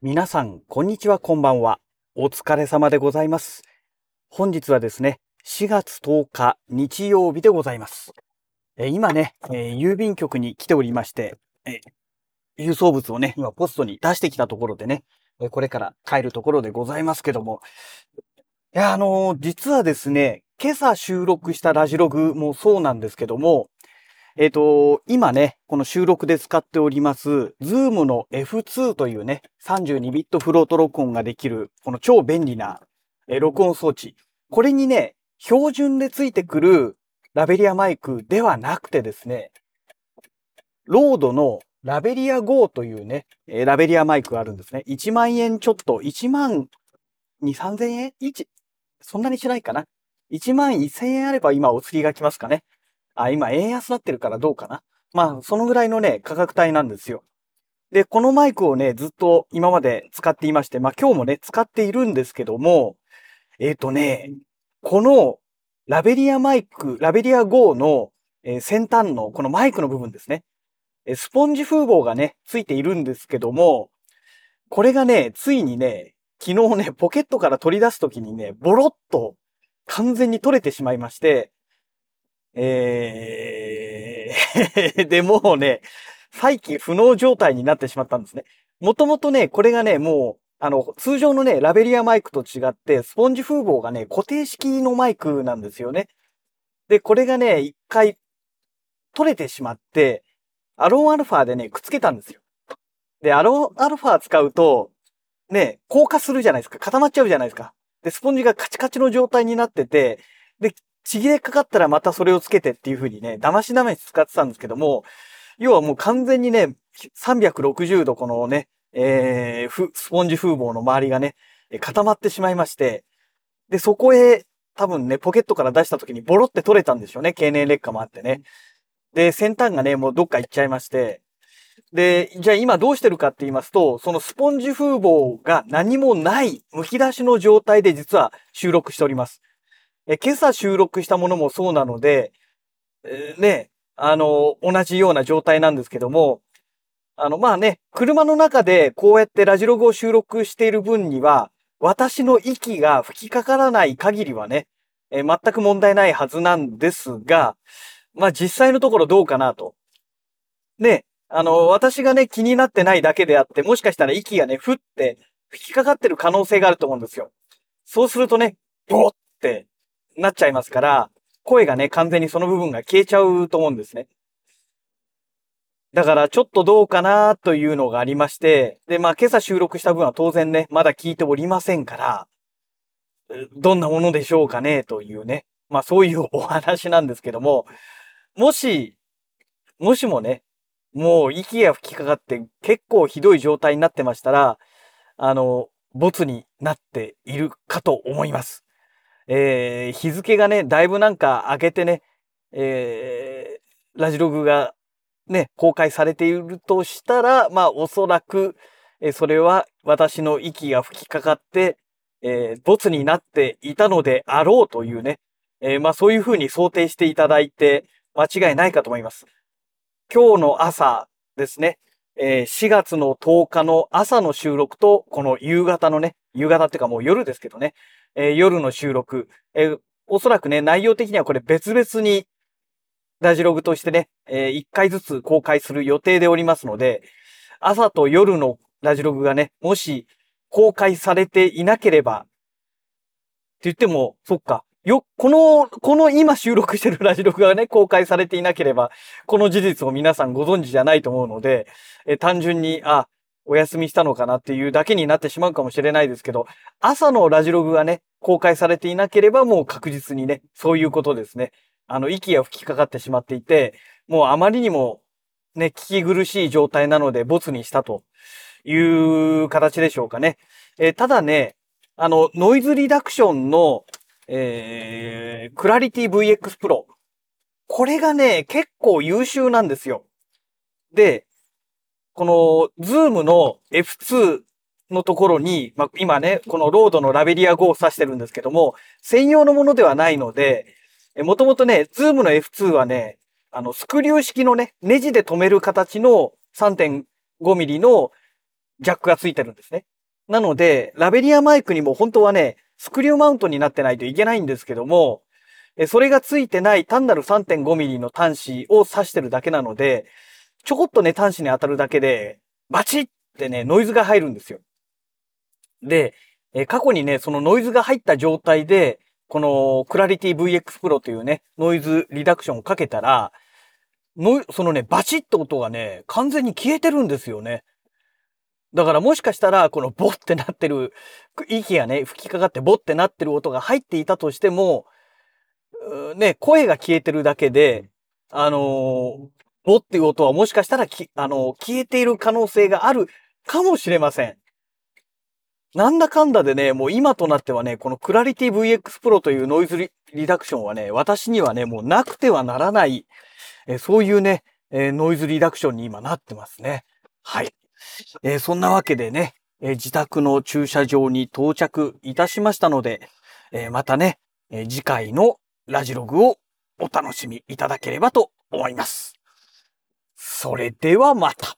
皆さん、こんにちは、こんばんは。お疲れ様でございます。本日はですね、4月10日日曜日でございます。え今ね、え郵便局に来ておりまして、え郵送物をね、今ポストに出してきたところでね、えこれから帰るところでございますけども、いや、あのー実はですね、今朝収録したラジログもそうなんですけども、えっ、と、今ね、この収録で使っております、 Zoom の F2 というね、32ビットフロート録音ができる、この超便利な、え録音装置。これにね、標準でついてくるラベリアマイクではなくてですね、ロードのラベリア GO というね、えラベリアマイクがあるんですね。1万円ちょっと、1万2、3000円 ?1、そんなにしないかな ?1 万1000円あれば今お釣りが来ますかね。あ、今円安になってるからどうかな。まあ、そのぐらいのね、価格帯なんですよ。で、このマイクをね、ずっと今まで使っていまして、まあ今日もね、使っているんですけども、えっ、とね、このラベリアマイク、ラベリア GO の、え先端のこのマイクの部分ですね。えスポンジ風防がね、ついているんですけども、これがね、ついにね、昨日ね、ポケットから取り出すときにね、ボロッと完全に取れてしまいまして、えー、で、もうね、再起不能状態になってしまったんですね。もともとね、これがね、もう、あの、通常のね、ラベリアマイクと違って、スポンジ風防がね、固定式のマイクなんですよね。で、これがね、一回、取れてしまって、アロンアルファでね、くっつけたんですよ。で、アロンアルファ使うと、ね、硬化するじゃないですか。固まっちゃうじゃないですか。で、スポンジがカチカチの状態になってて、で、ちぎれかかったらまたそれをつけてっていう風にね、騙し騙し使ってたんですけども、要はもう完全にね、360度このね、えー、ふスポンジ風防の周りがね、固まってしまいまして、で、そこへ多分ね、ポケットから出した時にボロって取れたんでしょうね。経年劣化もあってね。で、先端がね、もうどっか行っちゃいまして、で、じゃあ今どうしてるかって言いますと、そのスポンジ風防が何もない、剥き出しの状態で実は収録しております。え、今朝収録したものもそうなので、えね、あの、同じような状態なんですけども、あの、まあね、車の中でこうやってラジログを収録している分には、私の息が吹きかからない限りはね、え全く問題ないはずなんですが、まあ実際のところどうかなと。ね、あの、私がね、気になってないだけであって、もしかしたら息がね、ふって吹きかかってる可能性があると思うんですよ。そうするとね、ボーってなっちゃいますから、声がね、完全にその部分が消えちゃうと思うんですね。だから、ちょっとどうかなというのがありまして、で、まあ、今朝収録した分は当然ね、まだ聞いておりませんから、どんなものでしょうかね、というね。まあ、そういうお話なんですけども、もし、もしもね、もう息が吹きかかって結構ひどい状態になってましたら、あの、ボツになっているかと思います。えー、日付がね、だいぶなんか開けてね、えー、ラジログがね、公開されているとしたら、まあおそらく、えーそれは私の息が吹きかかって、えー、ボツになっていたのであろうというね、えーまあそういうふうに想定していただいて間違いないかと思います。今日の朝ですね、えー4月の10日の朝の収録と、この夕方のね、夕方っていうかもう夜ですけどね、えー夜の収録、えーおそらくね、内容的にはこれ別々にラジログとしてね、え1回ずつ公開する予定でおりますので、朝と夜のラジログがね、もし公開されていなければ、って言っても、そっか。よ、この、この今収録してるラジログがね、公開されていなければ、この事実を皆さんご存知じゃないと思うので、え単純に、あ、お休みしたのかなっていうだけになってしまうかもしれないですけど、朝のラジログがね、公開されていなければもう確実にね、そういうことですね。あの、息が吹きかかってしまっていて、もうあまりにもね、聞き苦しい状態なので、ボツにしたという形でしょうかね。えーただね、あの、ノイズリダクションの、えー、 Clarity VX Pro。これがね、結構優秀なんですよ。で、この、 Zoom の F2 のところに、まあ、今ね、この RODE の Lavalier GO を挿してるんですけども、専用のものではないので、もともとね、 Zoom の F2 はね、あの、スクリュー式のね、ネジで留める形の3.5ミリのジャックがついてるんですね。なので、ラベリアマイクにも本当はね、スクリューマウントになってないといけないんですけども、それがついてない単なる 3.5mm の端子を挿してるだけなので、ちょこっとね、端子に当たるだけで、バチってね、ノイズが入るんですよ。で、過去にね、そのノイズが入った状態で、このクラリティ VX Pro というね、ノイズリダクションをかけたら、の、そのね、バチッと音がね、完全に消えてるんですよね。だからもしかしたら、このボってなってる、息がね、吹きかかってボってなってる音が入っていたとしても、ね、声が消えてるだけで、あのー、ボっていう音はもしかしたら、あのー、消えている可能性があるかもしれません。なんだかんだでね、もう今となってはね、このクラリティ VX Pro というノイズリダクションはね、私にはね、もうなくてはならない、えそういうね、えノイズリダクションに今なってますね。はい。えー、そんなわけでね、えー、自宅の駐車場に到着いたしましたので、えー、またね、え次回のラジログをお楽しみいただければと思います。それではまた。